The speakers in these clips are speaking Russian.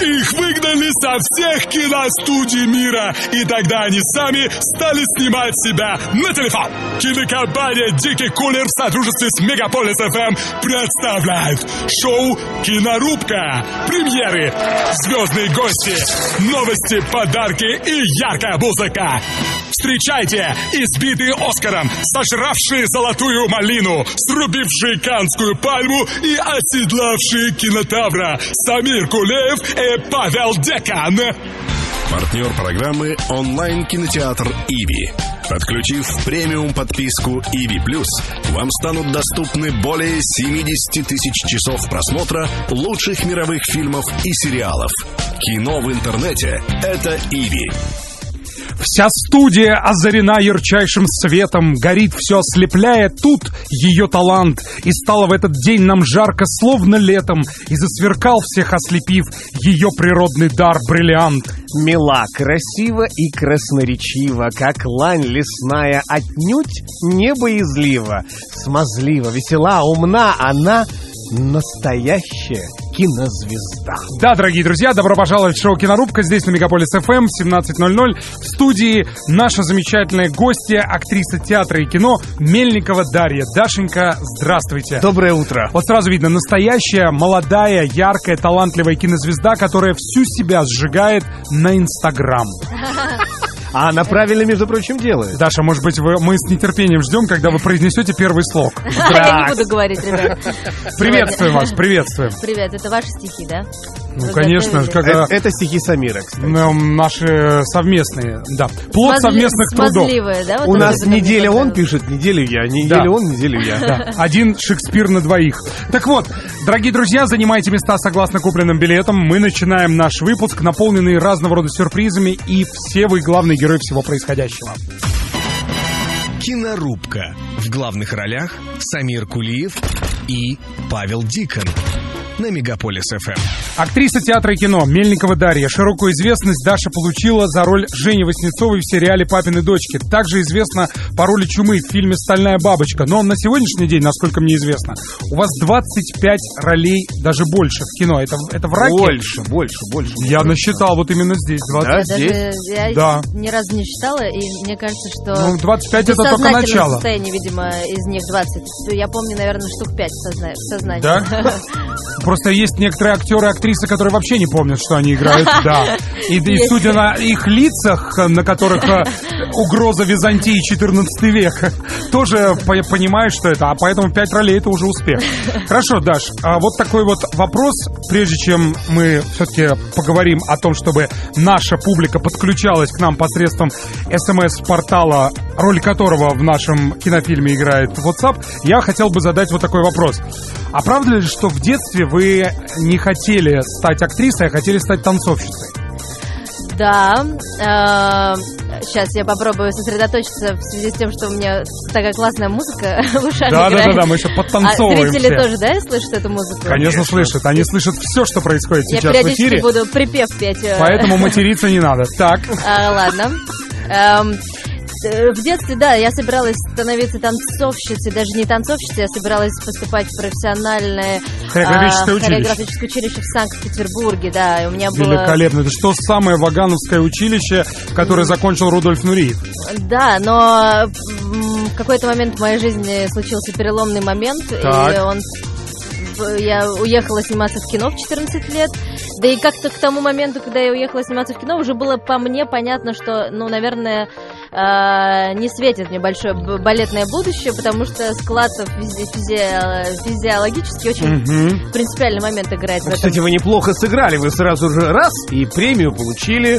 Их выгнали со всех киностудий мира, и тогда они сами стали снимать себя на телефон. Кинокомпания «Дикий кулер» в сотрудничестве с Мегаполис ФМ представляет шоу «Кинорубка». Премьеры, звездные гости, новости, подарки и яркая музыка. Встречайте избитые Оскаром, сожравшие золотую малину, срубившие канскую пальму и оседлавшие кинотавра Самир Кулеев и Павел Декан. Партнер программы онлайн-кинотеатр «Иви». Подключив премиум подписку «Иви Плюс», вам станут доступны более 70 тысяч часов просмотра лучших мировых фильмов и сериалов. Кино в интернете — это «Иви». Вся студия озарена ярчайшим светом, горит все ослепляя, тут ее талант. И стало в этот день нам жарко, словно летом, и засверкал всех ослепив ее природный дар бриллиант. Мила, красиво и красноречиво, как лань лесная, отнюдь не боязлива. Смазлива, весела, умна, она настоящая кинозвезда. Да, дорогие друзья, добро пожаловать в шоу «Кинорубка» здесь на Мегаполис ФМ в 17.00. В студии наша замечательная гостья, актриса театра и кино Мельникова Дарья. Дашенька, здравствуйте. Доброе утро. Вот сразу видно, настоящая, молодая, яркая, талантливая кинозвезда, которая всю себя сжигает на Инстаграм. А она правильно, между прочим, делает. Даша, может быть, вы, мы с нетерпением ждем, когда вы произнесете первый слог. Я не буду говорить, ребят. Приветствуем вас, приветствуем. Привет, это ваши стихи, да? Ну, конечно, когда Э, Это стихи Самира, кстати. ну, наши совместные, да. Плод Смазли- совместных трудов. да? вот У это нас это неделя он пишет, неделю я, неделю Да. он, неделю я. Да, один Шекспир на двоих. Так вот, дорогие друзья, занимайте места согласно купленным билетам. Мы начинаем наш выпуск, наполненный разного рода сюрпризами, и все вы главные герои всего происходящего. Кинорубка. В главных ролях Самир Кулиев и Павел Дикон. На Мегаполис ФМ. Актриса театра и кино Мельникова Дарья. Широкую известность Даша получила за роль Жени Васнецовой в сериале «Папины дочки». Также известна по роли Чумы в фильме «Стальная бабочка». Но на сегодняшний день, насколько мне известно, у вас 25 ролей, даже больше в кино. Это, это в раке? Больше, больше, больше. Я насчитал вот именно здесь 20. Да? Я даже Здесь? я Да. ни разу не считала, и мне кажется, что... Ну, 25 в это только начало. состоянии, видимо, из них 20. Я помню, наверное, штук 5 в, созна- в сознании. Да? Просто есть некоторые актеры и актрисы, которые вообще не помнят, что они играют, да. И, и судя на их лицах, на которых э, угроза Византии 14 век, тоже по- понимаешь, что это, а поэтому 5 ролей это уже успех. Хорошо, Даш, а вот такой вот вопрос, прежде чем мы все-таки поговорим о том, чтобы наша публика подключалась к нам посредством смс-портала, роль которого в нашем кинофильме играет WhatsApp, я хотел бы задать вот такой вопрос. А правда ли, что в детстве вы не хотели стать актрисой, а хотели стать танцовщицей? Да. сейчас я попробую сосредоточиться в связи с тем, что у меня такая классная музыка в ушах Да, да, играет. да, да, мы еще А подтанцовываем зрители все. тоже, да, слышат эту музыку? Конечно, слышат. Они слышат все, что происходит Я сейчас в периодически эфире. буду припев петь. э, Поэтому материться не надо. Так, А, ладно. Эм, э, в детстве, да, я собиралась становиться танцовщицей, даже не танцовщицей, я собиралась поступать в профессиональное Хореографическое а, училище. хореографическое училище в Санкт-Петербурге, да, и у меня было... великолепно. Это что самое Вагановское училище, которое закончил Рудольф Нуриев? Да, но в какой-то момент в моей жизни случился переломный момент, Так. и он я уехала сниматься в кино в 14 лет, да и как-то к тому моменту, когда я уехала сниматься в кино, уже было по мне понятно, что, ну, наверное, э, не светит мне большое балетное будущее, потому что склад физи- физи- физиологически очень Мгм. принципиальный момент играет в этом Кстати, вы неплохо сыграли, вы сразу же раз и премию получили.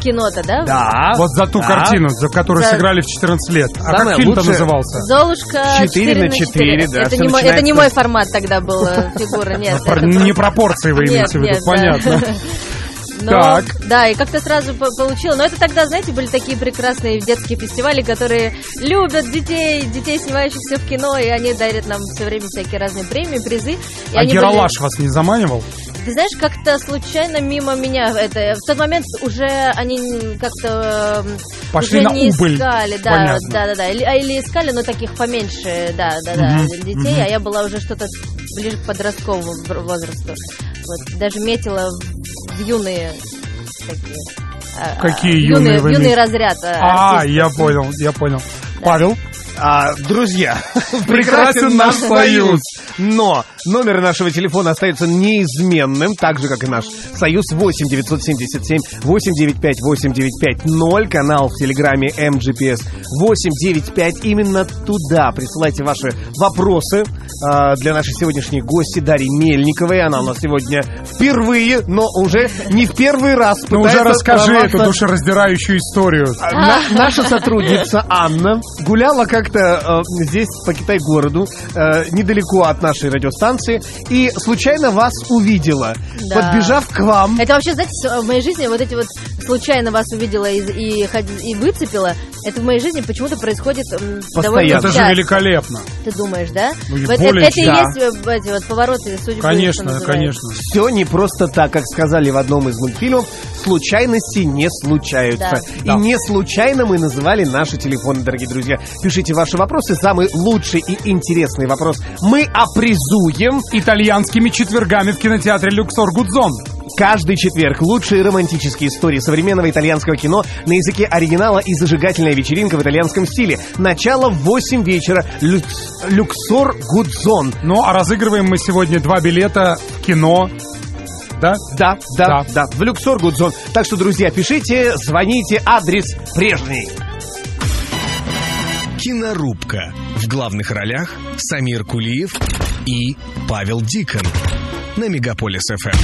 кино-то, да? Да. Вот за ту Да. картину, за которую За- сыграли в 14 лет. А Самое как фильм-то назывался? Золушка Четыре 4 на четыре, да, это, не мой, это не мой формат тогда был фигура, нет. Про- это Не пропорции вы имеете в виду, понятно. Но, Так. Да, и как-то сразу по- получила. Но это тогда, знаете, были такие прекрасные детские фестивали, которые любят детей, детей, снимающихся в кино, и они дарят нам все время всякие разные премии, призы. И А они Ералаш вас не заманивал? были- Ты знаешь, как-то случайно мимо меня это... В тот момент уже они как-то... эм, Пошли уже на не убыль. искали, да, Понятно. да, да, да. Или, а, или искали, но таких поменьше, да, да, да, Мгм, детей, мгм. а я была уже что-то ближе к подростковому возрасту. Вот, даже метила в юные такие. а, Какие а, юные юный имеете? разряд. а, А, я понял, я понял. Павел? А, друзья, Прекрасен наш союз. Но номер нашего телефона остается неизменным, так же, как и наш союз 8 977 895 8950, канал в Телеграме MGPS 895. Именно туда присылайте ваши вопросы а, для нашей сегодняшней гости Дарьи Мельниковой. Она у нас сегодня впервые, но уже не в первый раз Ну уже расскажи эту душераздирающую историю. а, на- наша сотрудница Анна гуляла как-то э, здесь по Китай-городу, э, недалеко от нашей радиостанции, и случайно вас увидела. Да. Подбежав к вам, Это вообще, знаете, в моей жизни вот эти вот случайно вас увидела и, и, и выцепила, это в моей жизни почему-то происходит м, довольно Это же часто. великолепно. Ты думаешь, да? Ну, и Вот это, более это и чем. есть э, эти вот повороты судьбы. что Конечно, называется. конечно. все не просто так, как сказали в одном из мультфильмов, случайности не случаются. Да. И Да. не случайно мы называли наши телефоны, дорогие друзья. Пишите ваши вопросы, самый лучший и интересный вопрос мы опризуем. Итальянскими четвергами в кинотеатре Люксор Гудзон. Каждый четверг лучшие романтические истории современного итальянского кино на языке оригинала и зажигательная вечеринка в итальянском стиле. Начало в 8 вечера. Люкс- Люксор Гудзон. Ну, а разыгрываем мы сегодня два билета в кино. Да? Да, да, Да. да, в Люксор Гудзон. Так что, друзья, пишите, звоните, адрес прежний. Кинорубка. В главных ролях Самир Кулиев и Павел Дикон. На Мегаполис ФМ.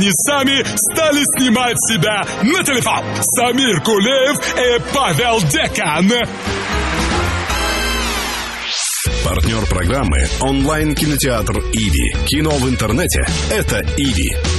Они сами стали снимать себя на телефон. Самир Кулеев и Павел Декан. Партнер программы онлайн-кинотеатр «Иви». Кино в интернете – это «Иви».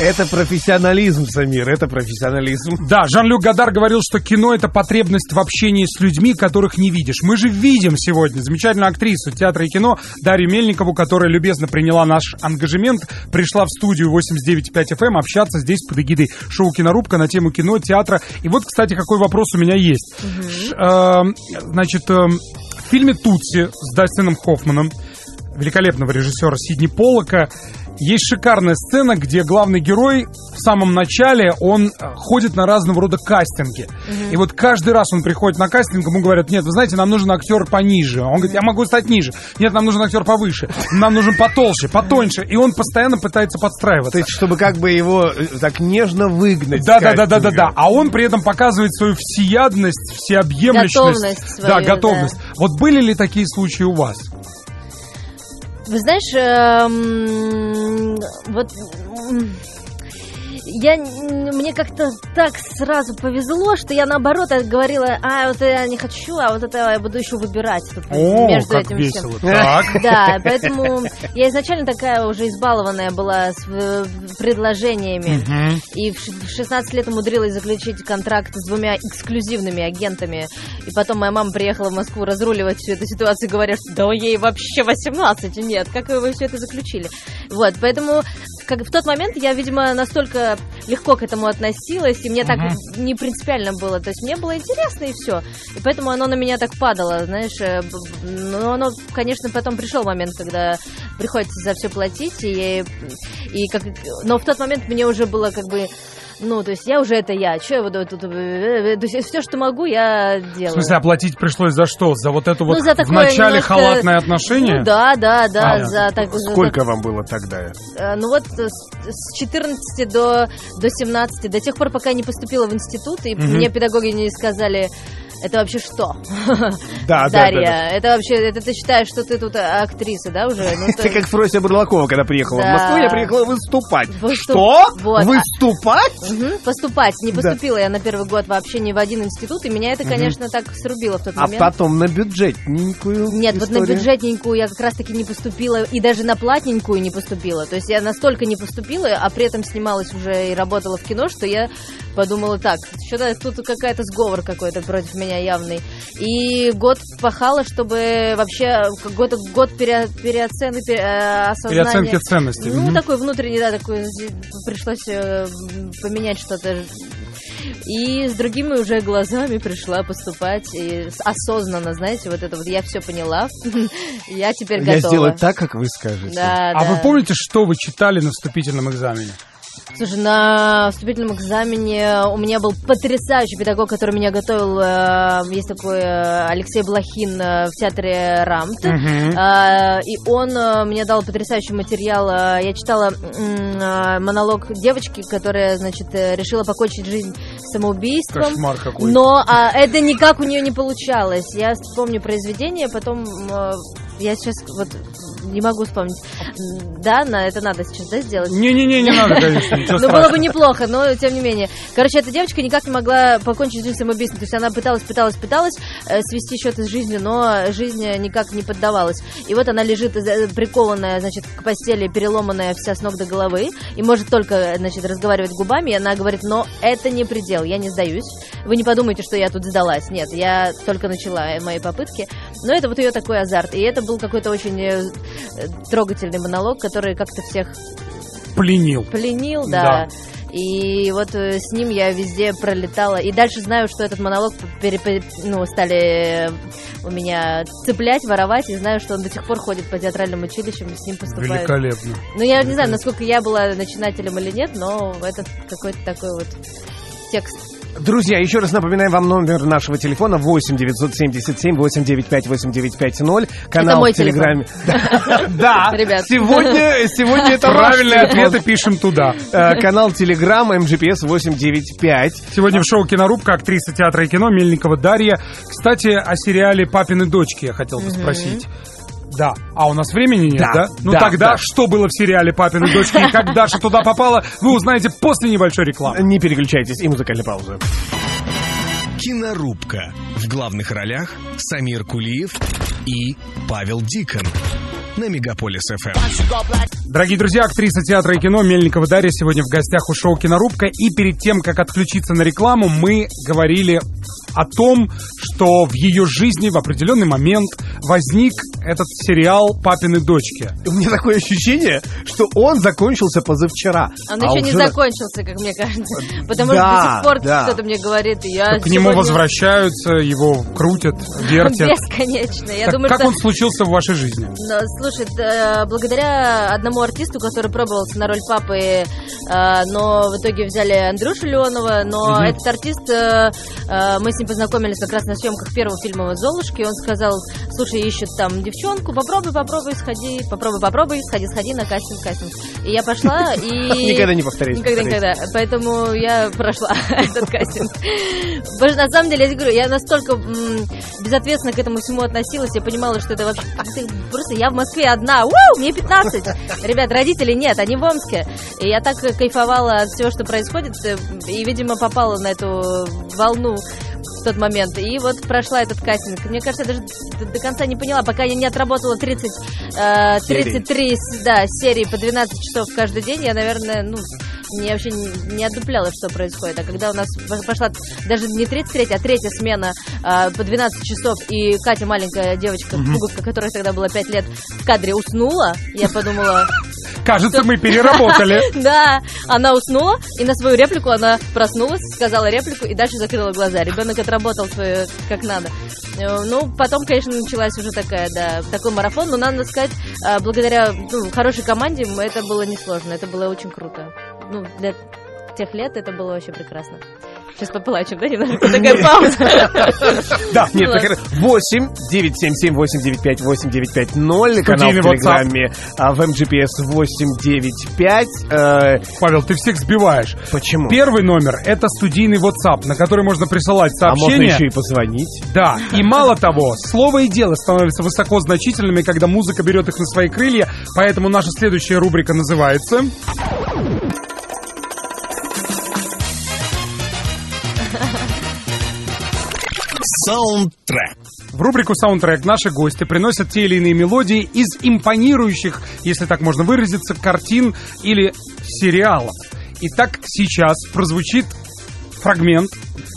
Это профессионализм, Самир, это профессионализм. Да, Жан-Люк Гадар говорил, что кино — это потребность в общении с людьми, которых не видишь. Мы же видим сегодня замечательную актрису театра и кино Дарью Мельникову, которая любезно приняла наш ангажемент, пришла в студию 89.5 FM эм общаться здесь под эгидой шоу «Кинорубка» на тему кино, театра. И вот, кстати, какой вопрос у меня есть. Ш- э, значит, э, в фильме «Тутси» с Дастином Хоффманом великолепного режиссера Сидни Поллока есть шикарная сцена, где главный герой в самом начале, он э, ходит на разного рода кастинги. И вот каждый раз он приходит на кастинг, ему говорят, нет, вы знаете, нам нужен актер пониже. Он говорит, я могу стать ниже. Нет, нам нужен актер повыше. Нам нужен потолще, потоньше. И он постоянно пытается подстраиваться. То есть, чтобы как бы его э, так нежно выгнать. Да, да, да, да, да, да. А он при этом показывает свою всеядность, всеобъемлющность. Готовность свою, да, готовность. Вот были ли такие случаи у вас? Вы знаешь, эм, вот я мне как-то так сразу повезло, что я наоборот говорила, а вот я не хочу, а вот это я буду еще выбирать тут О, между как этим весело. всем. Так. Да, поэтому я изначально такая уже избалованная была с э, предложениями. И в ш- в 16 лет умудрилась заключить контракт с двумя эксклюзивными агентами. И потом моя мама приехала в Москву разруливать всю эту ситуацию, говоря, что да ей вообще 18 нет, как вы все это заключили? Вот, поэтому как в тот момент я, видимо, настолько легко к этому относилась, и мне так не принципиально было. То есть мне было интересно, и все. И поэтому оно на меня так падало, знаешь. э, Но оно, конечно, потом пришел момент, когда приходится за все платить, и, и как... Но в тот момент мне уже было как бы... Ну, то есть я уже это я. Че я буду тут... э, э, То есть все, что могу, я В делаю. смысле, оплатить пришлось за что? За вот это вот Ну, за в такое начале немножко- халатное отношение? Ну, да, да, да. А, за так, за Сколько вам было тогда? Э, Ну вот э, с с 14 до, до 17, до тех пор, пока я не поступила в институт, и мне педагоги не сказали, это вообще что? Да, да, Дарья, да, да. это вообще, это ты считаешь, что ты тут а, актриса, да, уже? Ну, Это как Фрося Бурлакова, когда приехала в Да. Москву, я приехала выступать. Выступ- Что? Вот. Выступать? Мгм, поступать. Не поступила я на первый год вообще ни в один институт, и меня это, конечно, так срубило в тот А момент. потом на бюджетненькую Нет, вот на историю. бюджетненькую я как раз-таки не поступила, и даже на платненькую не поступила. То есть я настолько не поступила, а при этом снималась уже и работала в кино, что я подумала так, что-то тут какая-то сговор какой-то против меня явный. И год пахала, чтобы вообще год, год пере, переоцены, пере- э, осознания. Переоценки ценностей. Ну, Мгм. такой внутренний, да, такой пришлось э, поменять что-то. И с другими уже глазами пришла поступать и осознанно, знаете, вот это вот я все поняла, я теперь Я готова. сделаю так, как вы скажете. Да, А да. вы помните, что вы читали на вступительном экзамене? Слушай, на вступительном экзамене у меня был потрясающий педагог, который меня готовил. э, Есть такой э, Алексей Блохин э, в театре Рамт. Э, И он мне дал потрясающий материал. Я читала монолог девочки, которая, значит, решила покончить жизнь самоубийством. Кошмар какой. Но а, это никак у нее не получалось. Я вспомню произведение, потом я сейчас вот не могу вспомнить. Да, на это надо сейчас да, сделать. Не-не-не, не надо, конечно, Ну, было бы неплохо, но тем не менее. Короче, эта девочка никак не могла покончить жизнь самоубийством. То есть она пыталась, пыталась, пыталась э, свести счеты с жизнью, но жизнь никак не поддавалась. И вот она лежит э, прикованная, значит, к постели, переломанная вся с ног до головы, и может только, значит, разговаривать губами. И она говорит, но это не предел, я не сдаюсь. Вы не подумайте, что я тут сдалась. Нет, я только начала мои попытки. Но это вот ее такой азарт. И это был какой-то очень э, трогательный монолог, который как-то всех Пленил. пленил, Да. да. И вот э, с ним я везде пролетала. И дальше знаю, что этот монолог пере- ну, стали э, у меня цеплять, воровать. И знаю, что он до сих пор ходит по театральным училищам и с ним поступает. Великолепно. Ну, я не знаю, насколько я была начинателем или нет, но это какой-то такой вот текст. Друзья, еще раз напоминаем вам номер нашего телефона 8 977 895 8950. Канал Это мой в Телеграме. Да, Ребят. сегодня, сегодня это Правильные ответы пишем туда. Э, Канал Телеграм МГПС 895. Сегодня в шоу «Кинорубка» актриса театра и кино Мельникова Дарья. Кстати, о сериале «Папины дочки» я хотел бы спросить. Да. А у нас времени нет, Да, да? Ну да, тогда да. что было в сериале «Папины дочки» и как Даша туда попала, вы узнаете после небольшой рекламы. Не переключайтесь, и музыкальная пауза. Кинорубка. В главных ролях Самир Кулиев и Павел Дикон. На Мегаполис ФМ. Дорогие друзья, актриса театра и кино Мельникова Дарья сегодня в гостях у шоу «Кинорубка». И перед тем, как отключиться на рекламу, мы говорили о том, что в ее жизни в определенный момент возник этот сериал «Папины дочки». У меня такое ощущение, что он закончился позавчера. Он А еще не уже на- закончился, как мне кажется. Потому Да, что до сих пор да. кто-то мне говорит, и я К нему сегодня- возвращаются, его крутят, вертят. Бесконечно. Я Так думаю, как что... он случился в вашей жизни? Но, слушай, э, благодаря одному артисту, который пробовался на роль папы, э, но в итоге взяли Андрюшу Леонова, но этот артист, э, мы с ним познакомились как раз на съемках первого фильма «Золушки», он сказал, слушай, ищут там девчонку, попробуй, попробуй, сходи, попробуй, попробуй, сходи, сходи на кастинг, кастинг. И я пошла, и... Никогда не повторяйте, Никогда, никогда. Поэтому я прошла этот кастинг. На самом деле, я говорю, я настолько безответственно к этому всему относилась, я понимала, что это вообще... ты- Просто я в Москве одна, Уу, мне 15! Ребят, родителей нет, они в Омске. И я так кайфовала от всего, что происходит, э, и, видимо, попала на эту волну в тот момент. И вот прошла этот кастинг. Мне кажется, я даже до, конца не поняла, пока я не отработала 30, э, Серий. 33 с- да, серии по 12 часов каждый день, я, наверное, ну, не, вообще не, не отдупляла, что происходит. А когда у нас по- пошла даже не 33, а третья смена э, по 12 часов, и Катя, маленькая девочка, пуговка, которой тогда было 5 лет, в кадре уснула, я подумала, Кажется, мы переработали. да, она уснула, и на свою реплику она проснулась, сказала реплику и дальше закрыла глаза. Ребенок отработал свое как надо. Э, Ну, потом, конечно, началась уже такая, да, такой марафон, но надо сказать, э, благодаря ну, хорошей команде это было несложно, это было очень круто. Ну, для тех лет это было вообще прекрасно. Сейчас поплачем, да, немножко такая пауза. Да, нет, Ладно. так, 8 977 895 8950 канал в Телеграме, а, в МГПС 895. Э, Павел, ты всех сбиваешь. Почему? Первый номер — это студийный WhatsApp, на который можно присылать А можно сообщения. еще и позвонить. Да, и мало того, слово и дело становятся высоко значительными, когда музыка берет их на свои крылья, поэтому наша следующая рубрика называется... Саундтрек. В рубрику «Саундтрек» наши гости приносят те или иные мелодии из импонирующих, если так можно выразиться, картин или сериалов. Итак, сейчас прозвучит фрагмент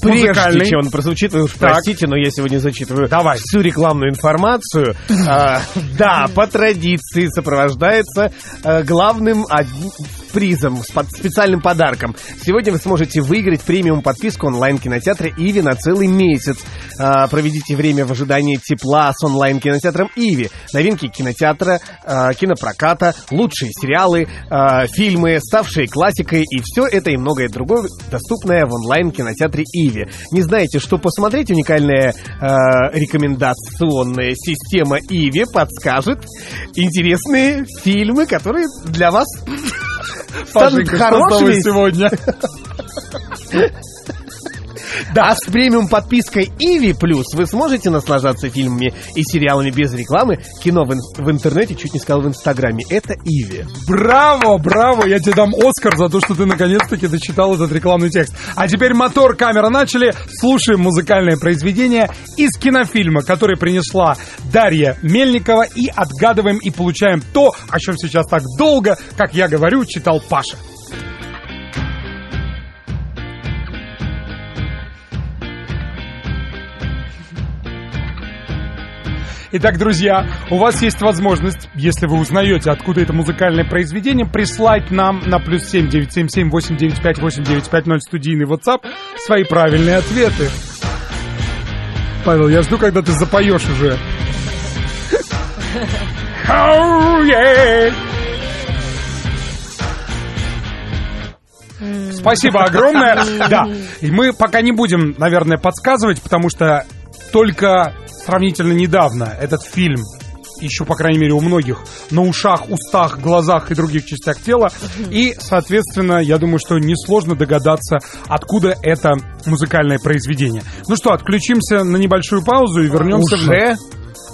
Прежде музыкальный. чем он прозвучит, вы уж Так. простите, но я сегодня зачитываю Давай. всю рекламную информацию. А, Да, по традиции сопровождается э, главным одним призом, с под- специальным подарком. Сегодня вы сможете выиграть премиум подписку онлайн-кинотеатра «Иви» на целый месяц. А, Проведите время в ожидании тепла с онлайн-кинотеатром «Иви». Новинки кинотеатра, а, кинопроката, лучшие сериалы, а, фильмы, ставшие классикой и все это и многое другое доступное в онлайн-кинотеатре «Иви». Не знаете, что посмотреть? Уникальная а, рекомендационная система «Иви» подскажет интересные фильмы, которые для вас станут хорошими. сегодня? Да, а с премиум подпиской Иви Плюс вы сможете наслаждаться фильмами и сериалами без рекламы, кино в, ин- в интернете, чуть не сказал в Инстаграме. Это Иви. Браво, браво! Я тебе дам Оскар за то, что ты наконец-таки дочитал этот рекламный текст. А теперь мотор, камера начали. Слушаем музыкальное произведение из кинофильма, который принесла Дарья Мельникова. И отгадываем и получаем то, о чем сейчас так долго, как я говорю, читал Паша. Итак, друзья, у вас есть возможность, если вы узнаете, откуда это музыкальное произведение, прислать нам на плюс семь девять семь семь восемь девять пять восемь девять пять ноль студийный WhatsApp свои правильные ответы. Павел, я жду, когда ты запоешь уже. Oh, yeah. Спасибо огромное. Да, и мы пока не будем, наверное, подсказывать, потому что только сравнительно недавно этот фильм еще, по крайней мере, у многих на ушах, устах, глазах и других частях тела. И, соответственно, я думаю, что несложно догадаться, откуда это музыкальное произведение. Ну что, отключимся на небольшую паузу и вернемся. Уже?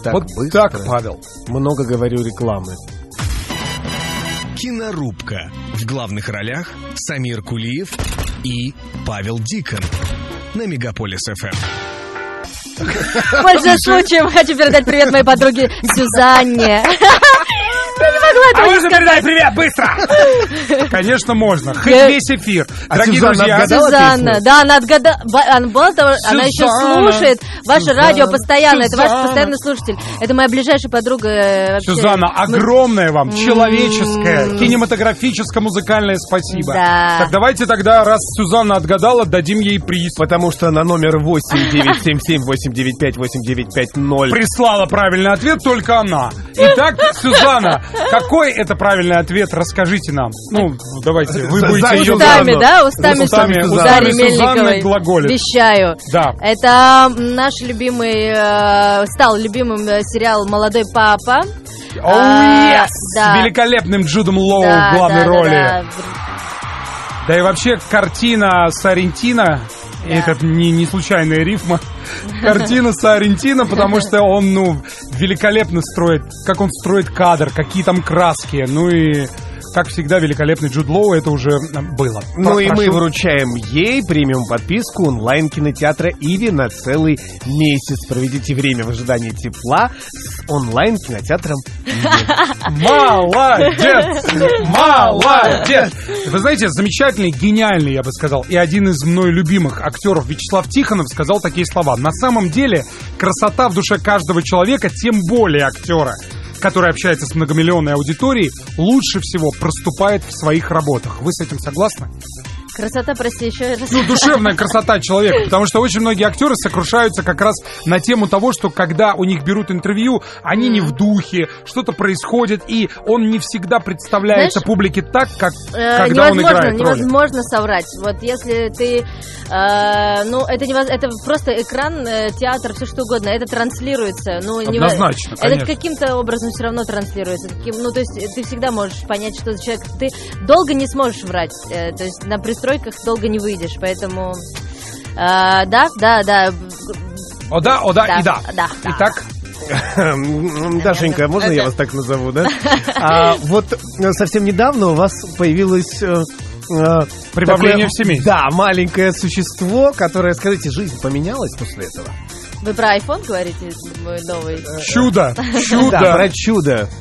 так вот быстро. так, Павел. Много говорю рекламы. Кинорубка. В главных ролях Самир Кулиев и Павел Дикон. На Мегаполис ФМ. Пользуясь случаем, хочу передать привет моей подруге Сюзанне. Я не могла А этого можно сказать. передать привет, быстро! Конечно, можно. Хоть Я- весь эфир. А Дорогие Сюзанна друзья, отгадала Сюзанна, песню? да, она отгадала. Она, более того, она еще Сюзанна, слушает ваше Сюзанна, радио постоянно. Это ваш Сюзанна. постоянный слушатель. Это моя ближайшая подруга. э, вообще. Сюзанна, огромное вам человеческое, кинематографическое-музыкальное спасибо. Да. Так давайте тогда, раз Сюзанна отгадала, дадим ей приз. Потому что на номер 8977-895-8950 Прислала правильный ответ только она. Итак, Сюзанна, какой это правильный ответ? Расскажите нам. Ну, давайте, вы будете ее... Устами, да? Устами, Устами- устами Сюзанны Мельниковой. глаголит. Вещаю. Да. Это наш любимый, э, стал любимым э, сериал «Молодой папа». Оу, А, yes! да. С великолепным Джудом Лоу Да, в главной да, да, роли. да. Да и вообще картина Сарентина, и это не, не случайная рифма, картина Сарентина, потому что он, ну, великолепно строит, как он строит кадр, какие там краски, ну и, как всегда, великолепный Джуд Лоу, это уже было. Ну Про- и мы прошу. вручаем ей премиум подписку онлайн-кинотеатра Иви на целый месяц. Проведите время в ожидании тепла с онлайн-кинотеатром Молодец! Молодец! Вы знаете, замечательный, гениальный, я бы сказал, и один из мной любимых актеров Вячеслав Тихонов сказал такие слова. На самом деле, красота в душе каждого человека, тем более актера, который общается с многомиллионной аудиторией, лучше всего проступает в своих работах. Вы с этим согласны? Красота, прости, еще раз. Ну, душевная красота человека, потому что очень многие актеры сокрушаются как раз на тему того, что когда у них берут интервью, они не в духе, что-то происходит, и он не всегда представляется Знаешь, публике так, как Э, когда он играет роли. невозможно соврать. Вот если ты, э, ну это невоз- это просто экран, э, театр, все что угодно, это транслируется. Ну Однозначно, Это каким-то образом все равно транслируется. Ну то есть ты всегда можешь понять, что за человек. Ты долго не сможешь врать. Э, то есть на пристройках долго не выйдешь, поэтому. э, да, да, да. О да, о да, Да, и да. да. Итак, Дашенька, можно я вас так назову, да? А, вот э, совсем недавно у вас появилось... э, э, Прибавление такое, в семействе. Да, маленькое существо, которое, скажите, жизнь поменялась после этого? Вы про iPhone говорите, мой новый? чудо, Да, чудо. про чудо.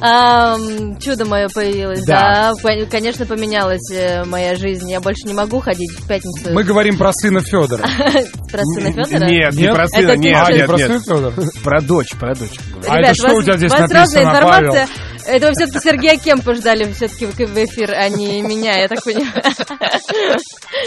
Ам, чудо мое появилось, Да. да. Кон- Конечно, поменялась э, моя жизнь. Я больше не могу ходить в пятницу Мы говорим про сына Федора. про сына Федора. Нет, не Нет? про сына, нет, А, не нет, про нет. сына Федора? Про дочь, про дочь. А это что у тебя здесь написано, информация. Павел? Это вы все-таки Сергея Кемпа ждали все-таки в эфир, а не меня, я так понимаю.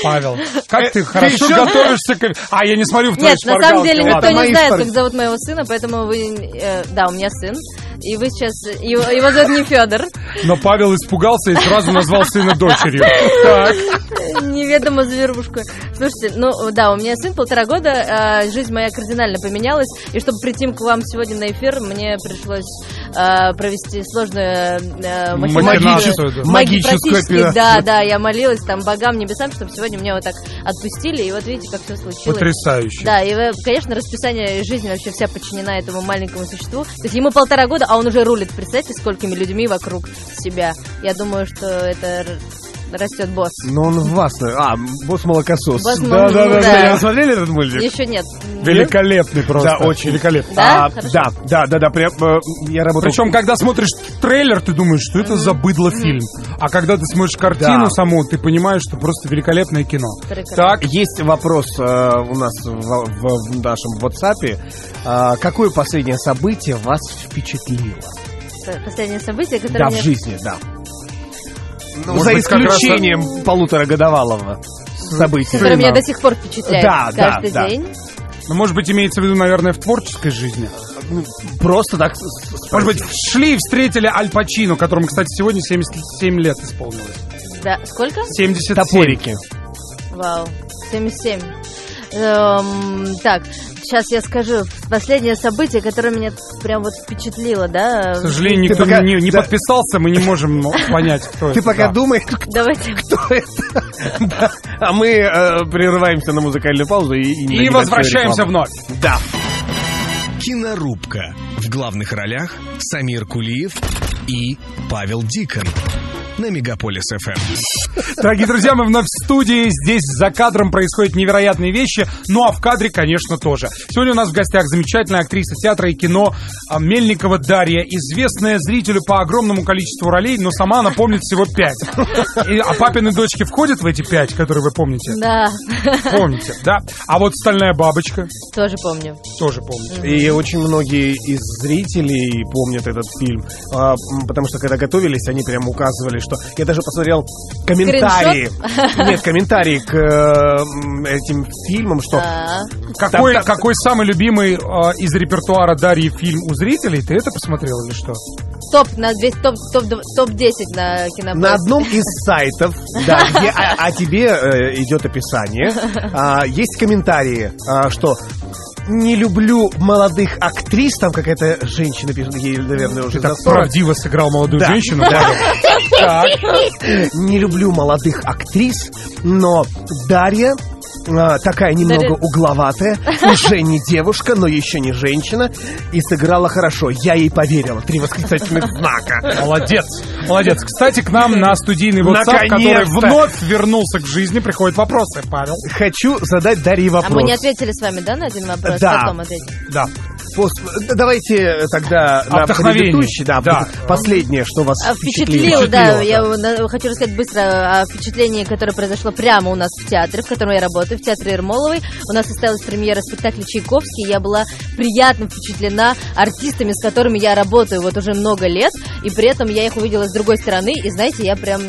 Павел, как ты хорошо готовишься к... А, я не смотрю в твои Нет, на самом деле никто не знает, как зовут моего сына, поэтому вы... э, Да, у меня сын. И вы сейчас... Его, его зовут не Федор. Но Павел испугался и сразу назвал сына дочерью. Так. Неведомо зверушка. Слушайте, ну да, у меня сын полтора года, а, жизнь моя кардинально поменялась, и чтобы прийти к вам сегодня на эфир, мне пришлось а, провести сложную маги- Магическую операцию. Да, да, я молилась там богам, небесам, чтобы сегодня меня вот так отпустили, и вот видите, как все случилось. Потрясающе. Да, и, конечно, расписание жизни вообще вся подчинена этому маленькому существу. То есть ему полтора года, а он уже рулит, представьте, сколькими людьми вокруг себя. Я думаю, что это растет босс. Но он в вас... А, босс молокосос. Босс Да, да, да, да. да. Вы смотрели этот мультик? Еще нет. Великолепный просто. Да, очень. Великолепный. Да? А, да, да, да, да, прям, э, я работал... Причем, когда смотришь трейлер, ты думаешь, что это за быдло фильм. А когда ты смотришь картину Да. саму, ты понимаешь, что просто великолепное кино. Прекрасно. Так, Есть вопрос э, у нас в, в- в нашем WhatsApp. А, какое последнее событие вас впечатлило? Последнее событие, которое Да, в меня... жизни, да. Ну, за быть, как раз- исключением полуторагодовалого события. которое меня до сих пор впечатляет Да, да, каждый да. день. ну, может быть, имеется в виду, наверное, в творческой жизни. Просто так... Может быть, шли и встретили Аль Пачино, которому, кстати, сегодня 77 лет исполнилось. Да, сколько? 77. Топорики. Вау, 77. Эм, так, сейчас я скажу. Последнее событие, которое меня прям вот впечатлило, да? К сожалению, Ты никто пока- не, не да. подписался, мы не можем понять, кто Ты это. пока Да. думаешь, Давайте. кто это. Да. А мы э, прерываемся на музыкальную паузу и, и возвращаемся рекламу. вновь. Да. Кинорубка. В главных ролях Самир Кулиев и Павел Дикон. На Мегаполис ФМ. Дорогие друзья, мы вновь в студии. Здесь за кадром происходят невероятные вещи. Ну а в кадре, конечно, тоже. Сегодня у нас в гостях замечательная актриса театра и кино а, Мельникова Дарья. Известная зрителю по огромному количеству ролей, но сама она помнит всего пять. И, а папины дочки входят в эти пять, которые вы помните? Да, Помните, да? А вот «Стальная бабочка» тоже помню. тоже помните. И очень многие из зрителей помнят этот фильм, а, потому что когда готовились, они прям указывали, что... Я даже посмотрел комментарии. Нет, комментарии к э, этим фильмам, что... А, Какой, там- какой самый любимый а, из репертуара Дарьи фильм у зрителей? Ты это посмотрел или что? Топ на 200, топ, топ, топ 10 на кинопоиске. На одном из сайтов, да, где о, о тебе э, идет описание, а, есть комментарии, а, что не люблю молодых актрис, там какая-то женщина пишет, ей, наверное, уже Ты так за 40. правдиво сыграл молодую Да. женщину, Павел. Так. Не люблю молодых актрис, но Дарья а, такая немного Дарья- угловатая, уже не девушка, но еще не женщина, и сыграла хорошо. Я ей поверила. Три восклицательных знака. Молодец, молодец. Кстати, к нам на студийный WhatsApp, который вновь вернулся к жизни, приходят вопросы, Павел. Хочу задать Дарье А вопрос. мы не ответили с вами, да, на один вопрос? Да. Потом ответим. Да. Да, Давайте тогда на предыдущий, да, Да. последнее, что вас А, впечатлило. Впечатлил, да. Впечатлило, Я хочу рассказать быстро о впечатлении, которое произошло прямо у нас в театре, в котором я работаю, в театре Ермоловой. У нас состоялась премьера спектакля «Чайковский». Я была приятно впечатлена артистами, с которыми я работаю вот уже много лет. И при этом я их увидела с другой стороны. И знаете, я прям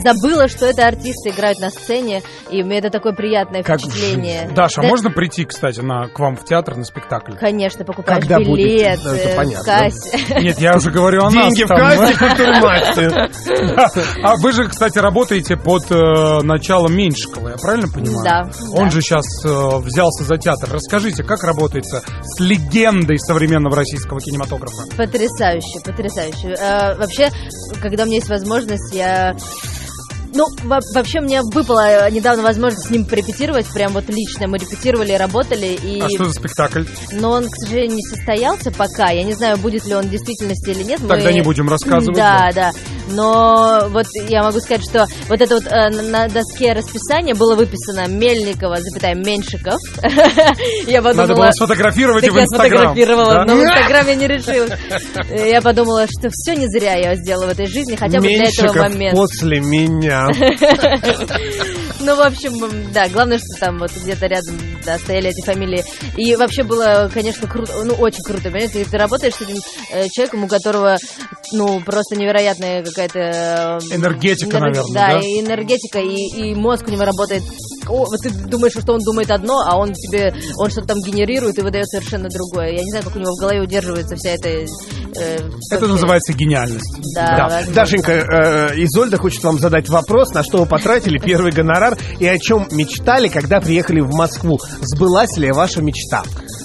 забыла, что это артисты играют на сцене. И мне это такое приятное Как впечатление. же- Даша, а Да, можно прийти, кстати, на, к вам в театр на спектакль? Конечно, покупаешь Когда будет? билет Да, это э, в понятно. кассе. Нет, я уже говорю о нас. Деньги в кассе, культурмать. Да. А вы же, кстати, работаете под э, началом Меньшикова, я правильно понимаю? Да, Он же сейчас взялся за театр. Расскажите, как работается с легендой современного российского кинематографа? Потрясающе, потрясающе. Э, вообще, когда у меня есть возможность, я... Ну, во- вообще мне выпала недавно возможность с ним порепетировать, прям вот лично. Мы репетировали, работали, и... А что за спектакль? Но он, к сожалению, не состоялся пока. Я не знаю, будет ли он в действительности или нет. Тогда Мы- не будем рассказывать, Да, да. Но вот я могу сказать, что вот это вот э, на- доске расписания было выписано Мельникова, запятая, Меньшиков. Я подумала... Надо было сфотографировать Так в я Инстаграм. сфотографировала, Да? но в Инстаграм я не решила. Я подумала, что все не зря я сделала в этой жизни, хотя бы для этого момента. после меня. Ну, в общем, да, главное, что там вот где-то рядом да, стояли эти фамилии. И вообще было, конечно, круто, ну, очень круто, понимаете, ты работаешь с этим э, человеком, у которого, ну, просто невероятная какая-то... э, Энергетика, наверное, Да, да? и энергетика, и, и мозг у него работает... О, вот ты думаешь, что он думает одно, а он тебе, он что-то там генерирует и выдает совершенно другое. Я не знаю, как у него в голове удерживается вся эта... э, Это называется гениальность. Да, возможно. Дашенька, э, Изольда хочет вам задать вопрос, на что вы потратили первый гонорар и о чем мечтали, когда приехали в Москву. Сбылась ли ваша мечта?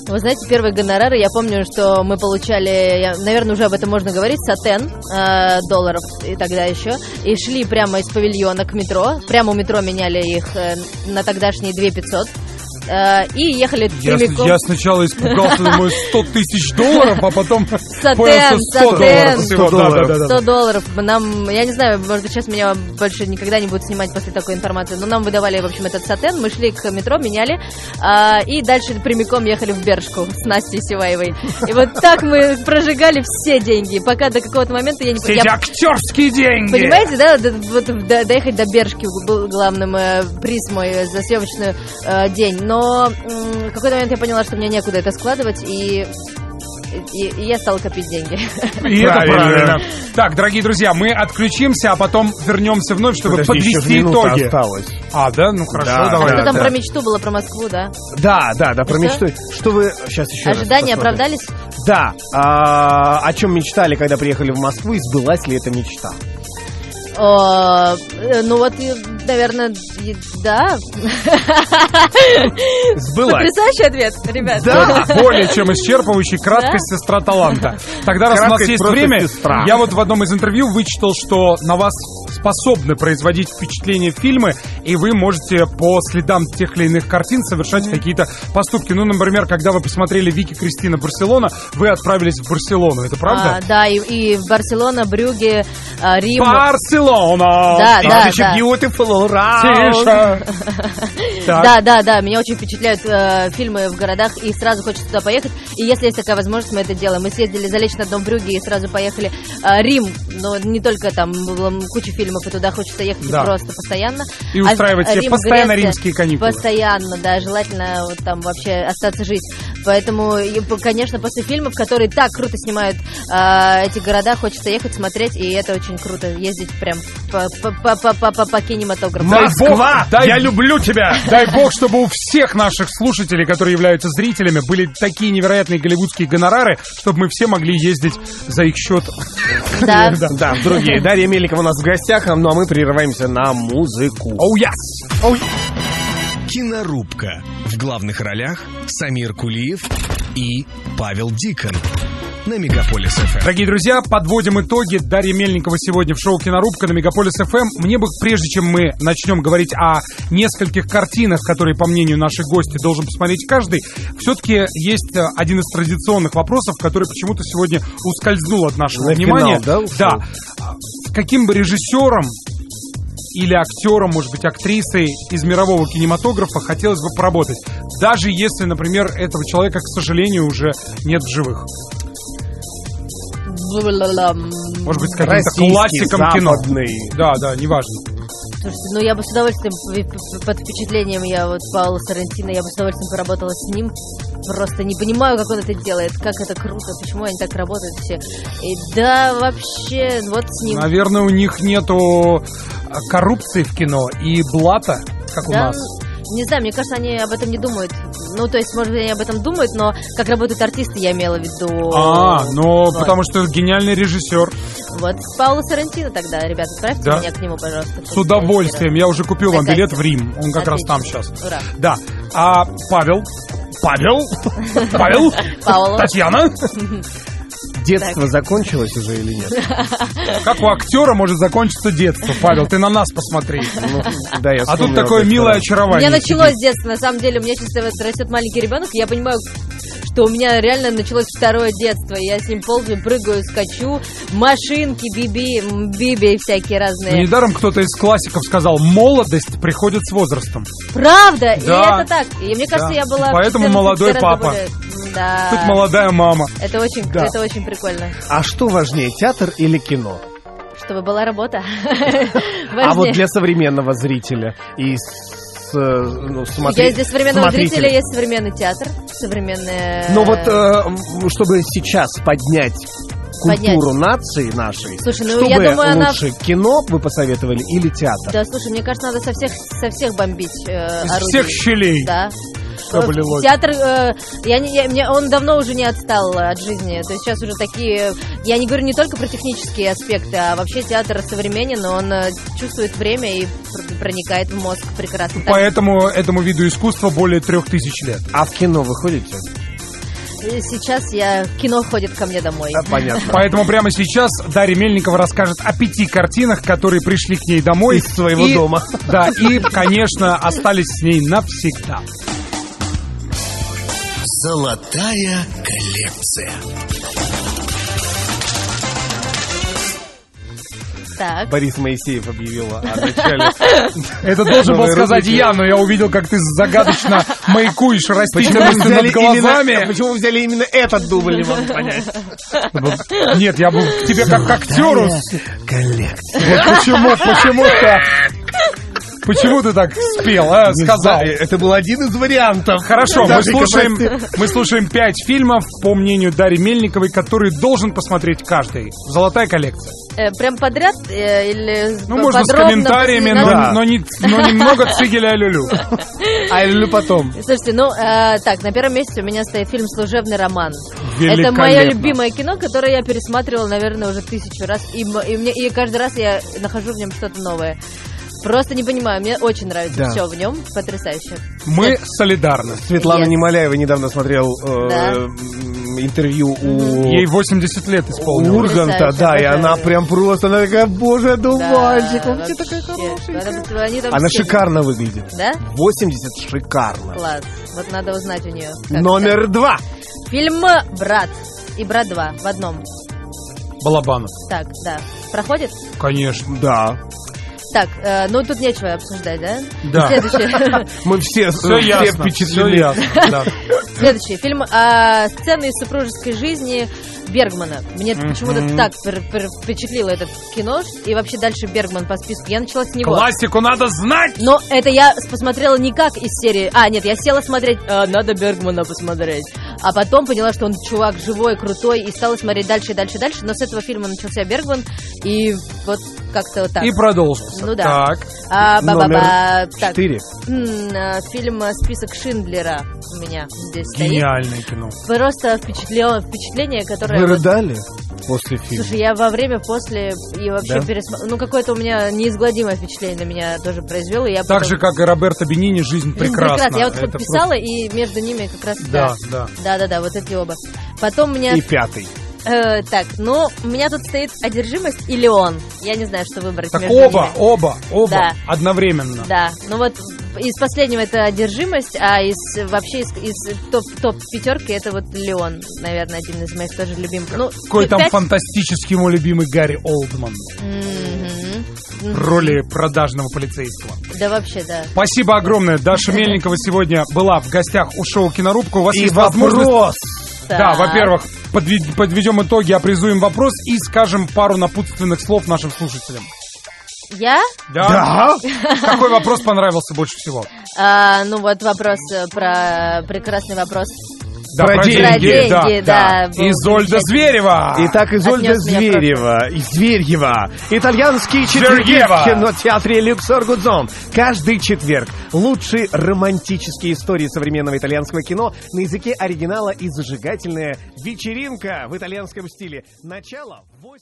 Вы знаете, первые гонорары, я помню, что мы получали, я- наверное, уже об этом можно говорить, сатен э, долларов и тогда еще, и шли прямо из павильона к метро, прямо у метро меняли их э, на тогдашние 2 500, э, и ехали Я, прямиком. я сначала испугался, думаю, 100 тысяч долларов, а потом понял, что 100 сатен. долларов всего. 100 Да, да, долларов. да, да. 100 долларов. Нам, я не знаю, может быть, сейчас меня больше никогда не будут снимать после такой информации, но нам выдавали, в общем, этот сатен, мы шли к метро, меняли, а, и дальше прямиком ехали в Бершку с Настей Сиваевой. И вот так мы прожигали все деньги, пока до какого-то момента я не Все я- актерские деньги. Понимаете, да, вот до- доехать до Бершки был главным э, приз мой за съемочный э, день. Но м, в какой-то момент я поняла, что мне некуда это складывать, и, и, и я стала копить деньги. И это Правильно. Так, дорогие друзья, мы отключимся, а потом вернемся вновь, чтобы Подожди, подвести итоги. осталось. А, да? Ну хорошо, Да, давай. А что там да. про мечту было, про Москву, да? Да, да, да, про мечту. Что вы сейчас еще Ожидания оправдались? Да. А, о чем мечтали, когда приехали в Москву, и сбылась ли эта мечта? О, э, ну вот, и, наверное, да. Сбылась. Потрясающий ответ, ребят. Да. Более чем исчерпывающий, краткость, сестра таланта. Тогда, раз у нас есть время, сестра. я вот в одном из интервью вычитал, что на вас способны производить впечатление фильмы, и вы можете по следам тех или иных картин совершать какие-то поступки. Ну, например, когда вы посмотрели Вики Кристина Барселона, вы отправились в Барселону, это правда? А, да, и, и в Барселона, Брюге, а, Рим. Барселона! Да, да, да. Beautiful round. Да, да, да, меня очень впечатляют э, фильмы в городах, и сразу хочется туда поехать. И если есть такая возможность, мы это делаем. Мы съездили залечь на дом Брюге и сразу поехали э, Рим, но не только там куча фильмов, и туда хочется ехать Да. просто постоянно. И устраивать А, себе Рим, постоянно Греция, римские каникулы. Постоянно, да, желательно вот там вообще остаться жить. Поэтому, конечно, после фильмов, которые так круто снимают э, эти города, хочется ехать смотреть, и это очень круто, ездить прям по, по, по, по, по, по- по кинематографу. Дай Москва, бог, дай- я люблю тебя. Дай бог, чтобы у всех наших слушателей, которые являются зрителями, были такие невероятные голливудские гонорары, чтобы мы все могли ездить за их счет. Да. Да, другие. Дарья Мельникова у нас в гостях, ну а мы прерываемся на музыку. Oh, yes! Кинорубка. В главных ролях Самир Кулиев и Павел Дикон. На Мегаполис ФМ. Дорогие друзья, подводим итоги. Дарья Мельникова сегодня в шоу «Кинорубка» на Мегаполис ФМ. Мне бы, прежде чем мы начнем говорить о нескольких картинах, которые, по мнению наших гостей, должен посмотреть каждый, все-таки есть э, один из традиционных вопросов, который почему-то сегодня ускользнул от нашего На внимания. финал, да, ушел? Да. Каким бы режиссером или актером, может быть, актрисой из мирового кинематографа хотелось бы поработать. Даже если, например, этого человека, к сожалению, уже нет в живых. Может быть, с каким-то классиком кино. Да, да, неважно. Слушайте, ну я бы с удовольствием, под впечатлением я вот Паула Сарантино, я бы с удовольствием поработала с ним. Просто не понимаю, как он это делает, как это круто, почему они так работают все. И да, вообще, вот с ним. Наверное, у них нету а, коррупции в кино и блата, как у Да, нас. Не знаю, мне кажется, они об этом не думают. Ну, то есть, может быть, они об этом думают, но как работают артисты, я имела в виду. А, ну, Вот. потому что гениальный режиссер. Вот Паула Сарантино тогда, ребята, отправьте Да. меня к нему, пожалуйста. С удовольствием. Я уже купил вам билет в Рим. Он как раз там Отлично. сейчас. Ура. Да. А Павел? Павел? Павел? Татьяна? Детство закончилось уже или нет? Как у актера может закончиться детство? Павел, ты на нас посмотри. Ну, да, я А тут такое милое раз. У очарование. меня началось детства, на самом деле, у меня сейчас вот растет маленький ребенок, и я понимаю, что у меня реально началось второе детство. Я с ним ползаю, прыгаю, скачу, машинки, биби, биби всякие Ну, разные. Недаром кто-то из классиков сказал, молодость приходит с возрастом. Правда, и Да. это так. И мне кажется, Да. я была... Поэтому 14 молодой папа. более- Да. Тут молодая мама. Это очень, Да. это очень прикольно. А что важнее, театр или кино? Чтобы была работа. А вот для современного зрителя и с, ну, смотри- Есть для современного смотрителя. зрителя есть современный театр, современные... Но вот, э, чтобы сейчас поднять культуру Поднять. нации нашей, Слушай, ну, чтобы я думаю, она- лучше кино вы посоветовали или театр? Да, слушай, мне кажется, надо со всех, со всех бомбить э, Из орудий. всех щелей. Да. Театр, э, я не, я- мне, он давно уже не отстал от жизни. То есть сейчас уже такие... Я не говорю не только про технические аспекты, а вообще театр современен, он э, чувствует время и пр- проникает в мозг прекрасно. Поэтому этому виду искусства более трех тысяч лет. А в кино вы ходите? э, Сейчас я кино ходит ко мне домой. А, понятно. Поэтому прямо сейчас Дарья Мельникова расскажет о пяти картинах, которые пришли к ней домой. Из своего И- дома. Да, и, конечно, остались с ней навсегда. Золотая коллекция. Так. Борис Моисеев объявил о начале. Это должен был сказать я, но я увидел, как ты загадочно маякуешь растительностью взяли над глазами. Почему взяли именно этот дубль, не могу понять. Нет, я был к тебе как к актеру. Коллекция. Вот почему, почему так? Почему ты так спел, а? Сказал. знаю, Это был один из вариантов. Хорошо, мы слушаем, мы слушаем пять фильмов, по мнению Дарьи Мельниковой, которые должен посмотреть каждый. Золотая коллекция. Э, прям подряд э, или Ну, можно с комментариями, но, Да. но, не, но немного цигеля и люлю. А я люблю потом. Слушайте, ну, э, так, на первом месте у меня стоит фильм «Служебный роман». Это мое любимое кино, которое я пересматривала, наверное, уже тысячу раз. И, и, мне, и каждый раз я нахожу в нем что-то новое. Просто не понимаю, мне очень нравится Да. все в нем. Потрясающе. Мы солидарны. Светлана Yes. Немоляева недавно смотрел э, Да. м, интервью у... Ей 80 лет исполнилось. Урганта, Потрясающе, да, и обожаю. она прям просто, она такая, боже, одуванчик, Да, вообще такая хорошая. Она- шикарно выглядит. Да? 80 шикарно. Класс. Вот надо узнать у нее. Номер два. Фильм «Брат» и «Брат 2» в одном. Балабанов. Так, да. Проходит? Конечно. Да. Так, э, ну тут нечего обсуждать, да? Да. Следующий. Мы все, Все все ясно. Все впечатлены. ясно. да. Следующий фильм о сцены из супружеской жизни Бергмана. Мне почему-то так впечатлило это кино, и вообще дальше Бергман по списку. Я начала с него. Классику надо знать! Но это я посмотрела не как из серии. А, нет, я села смотреть, «А, надо Бергмана посмотреть. А потом поняла, что он чувак живой, крутой, и стала смотреть дальше и дальше и дальше. Но с этого фильма начался Бергман, и вот как-то вот так. И продолжится. Ну да. Так. А, ба-ба-ба. Номер Так, четыре. м, э, фильм «Список Шиндлера» у меня здесь стоит. Гениальное кино. Просто впечатле- впечатление, которое... Вы вот- рыдали после фильма? Слушай, я во время, после и вообще Да? пересмотрела... Ну, какое-то у меня неизгладимое впечатление на меня тоже произвело. Я Так потом- же, как и Роберто Бенини, «Жизнь Жизнь прекрасна». Я вот Это подписала, и между ними как раз... Да, да. Да-да-да, вот эти оба. Потом меня... И пятый. Э, так, ну, у меня тут стоит «Одержимость» и «Леон». Я не знаю, что выбрать Так между оба, ними. оба, оба Да. одновременно. Да, ну вот из последнего это одержимость, а из вообще из, из топ, топ пятерки это вот Леон, наверное, один из моих тоже любимых. Ну, Какой там пять- фантастический мой любимый Гарри Олдман роли продажного полицейского. Да вообще, да. Спасибо огромное. Даша Мельникова сегодня была в гостях у шоу «Кинорубка». У вас И есть возможность... вопрос. Да, во-первых, подвед- подведем итоги, опризуем вопрос и скажем пару напутственных слов нашим слушателям. Я? Да? Какой вопрос понравился больше всего? А, ну вот вопрос э, про прекрасный вопрос. Да, Про деньги. Про деньги, да, был Изольда замечательный. Зверева. Итак, Изольда Отнес Зверева. И Зверьева. Итальянские четверги в кинотеатре Люксор Гудзон. Каждый четверг. Лучшие романтические истории современного итальянского кино на языке оригинала и зажигательная вечеринка в итальянском стиле. Начало в 8.